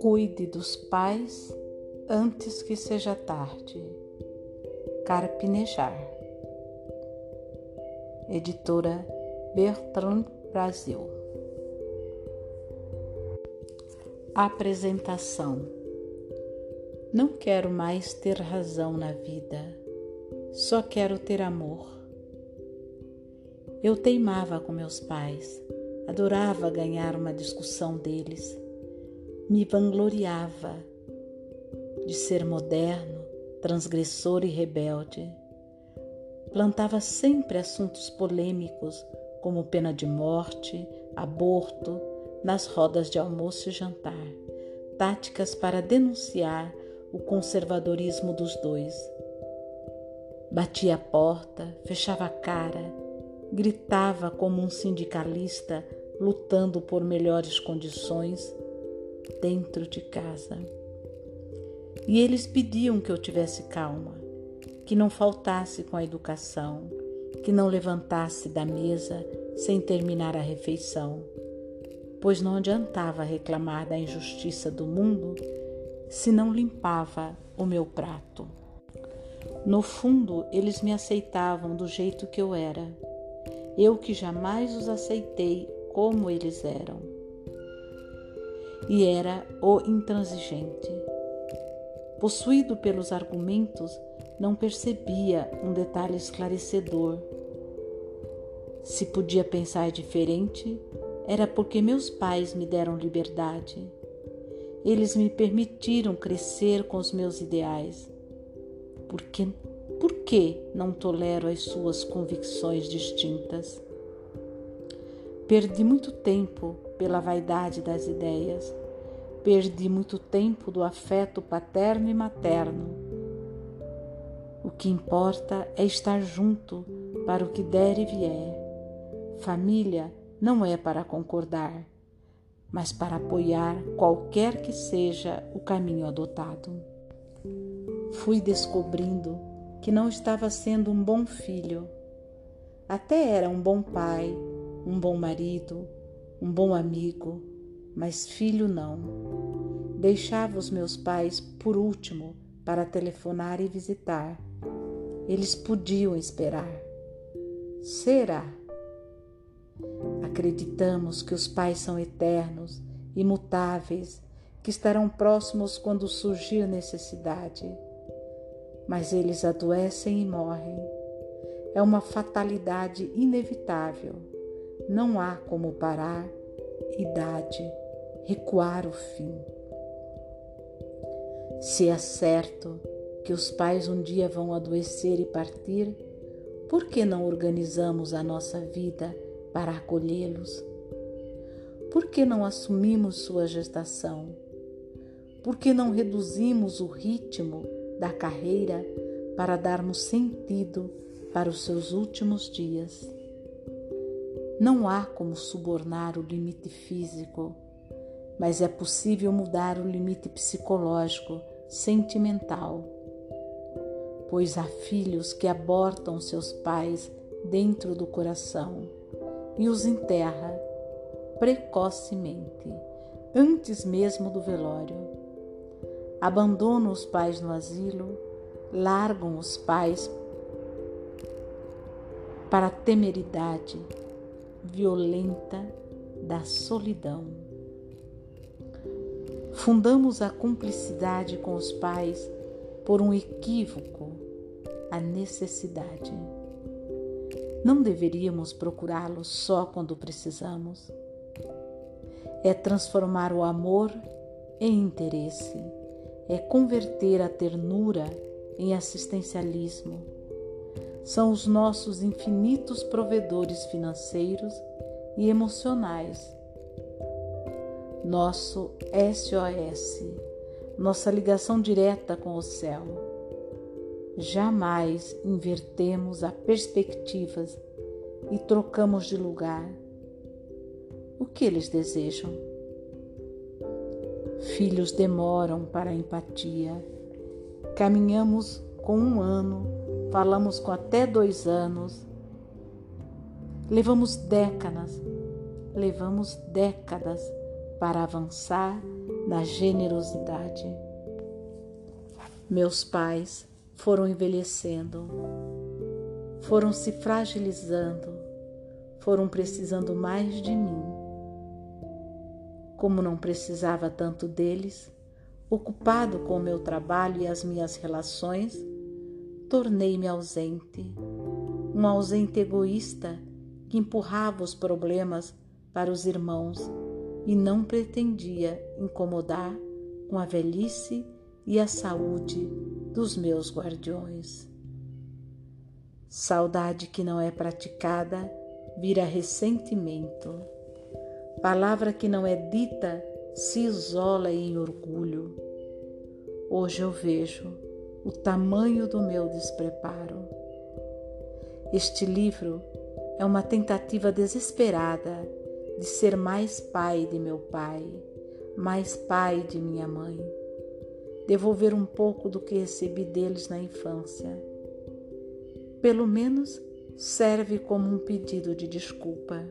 Cuide dos pais antes que seja tarde. Carpinejar. Editora Bertrand Brasil. Apresentação. Não quero mais ter razão na vida, só quero ter amor. Eu teimava com meus pais, adorava ganhar uma discussão deles me vangloriava de ser moderno, transgressor e rebelde. Plantava sempre assuntos polêmicos, como pena de morte, aborto, nas rodas de almoço e jantar, táticas para denunciar o conservadorismo dos dois. Batia a porta, fechava a cara, gritava como um sindicalista lutando por melhores condições dentro de casa. E eles pediam que eu tivesse calma, que não faltasse com a educação, que não levantasse da mesa sem terminar a refeição, pois não adiantava reclamar da injustiça do mundo se não limpava o meu prato. No fundo, eles me aceitavam do jeito que eu era, eu que jamais os aceitei como eles eram e era o intransigente. Possuído pelos argumentos, não percebia um detalhe esclarecedor. Se podia pensar diferente, era porque meus pais me deram liberdade. Eles me permitiram crescer com os meus ideais. Por que, por que não tolero as suas convicções distintas? Perdi muito tempo pela vaidade das ideias. Perdi muito tempo do afeto paterno e materno. O que importa é estar junto para o que der e vier. Família não é para concordar, mas para apoiar qualquer que seja o caminho adotado. Fui descobrindo que não estava sendo um bom filho. Até era um bom pai, um bom marido, um bom amigo, mas filho não. Deixava os meus pais por último para telefonar e visitar. Eles podiam esperar. Será? Acreditamos que os pais são eternos, imutáveis, que estarão próximos quando surgir necessidade. Mas eles adoecem e morrem. É uma fatalidade inevitável não há como parar, idade, recuar o fim. Se é certo que os pais um dia vão adoecer e partir, por que não organizamos a nossa vida para acolhê-los? Por que não assumimos sua gestação? Por que não reduzimos o ritmo da carreira para darmos sentido para os seus últimos dias? Não há como subornar o limite físico, mas é possível mudar o limite psicológico, sentimental. Pois há filhos que abortam seus pais dentro do coração e os enterra precocemente, antes mesmo do velório. Abandonam os pais no asilo, largam os pais para a temeridade violenta da solidão. Fundamos a cumplicidade com os pais por um equívoco, a necessidade. Não deveríamos procurá-los só quando precisamos. É transformar o amor em interesse, é converter a ternura em assistencialismo são os nossos infinitos provedores financeiros e emocionais. Nosso SOS, nossa ligação direta com o céu. Jamais invertemos a perspectivas e trocamos de lugar. O que eles desejam? Filhos demoram para a empatia. Caminhamos com um ano falamos com até dois anos Levamos décadas, levamos décadas para avançar na generosidade. Meus pais foram envelhecendo, foram se fragilizando, foram precisando mais de mim. Como não precisava tanto deles, ocupado com o meu trabalho e as minhas relações, tornei-me ausente, um ausente egoísta que empurrava os problemas para os irmãos e não pretendia incomodar com a velhice e a saúde dos meus guardiões. Saudade que não é praticada vira ressentimento. Palavra que não é dita se isola em orgulho. Hoje eu vejo o tamanho do meu despreparo. Este livro é uma tentativa desesperada de ser mais pai de meu pai, mais pai de minha mãe, devolver um pouco do que recebi deles na infância. Pelo menos serve como um pedido de desculpa.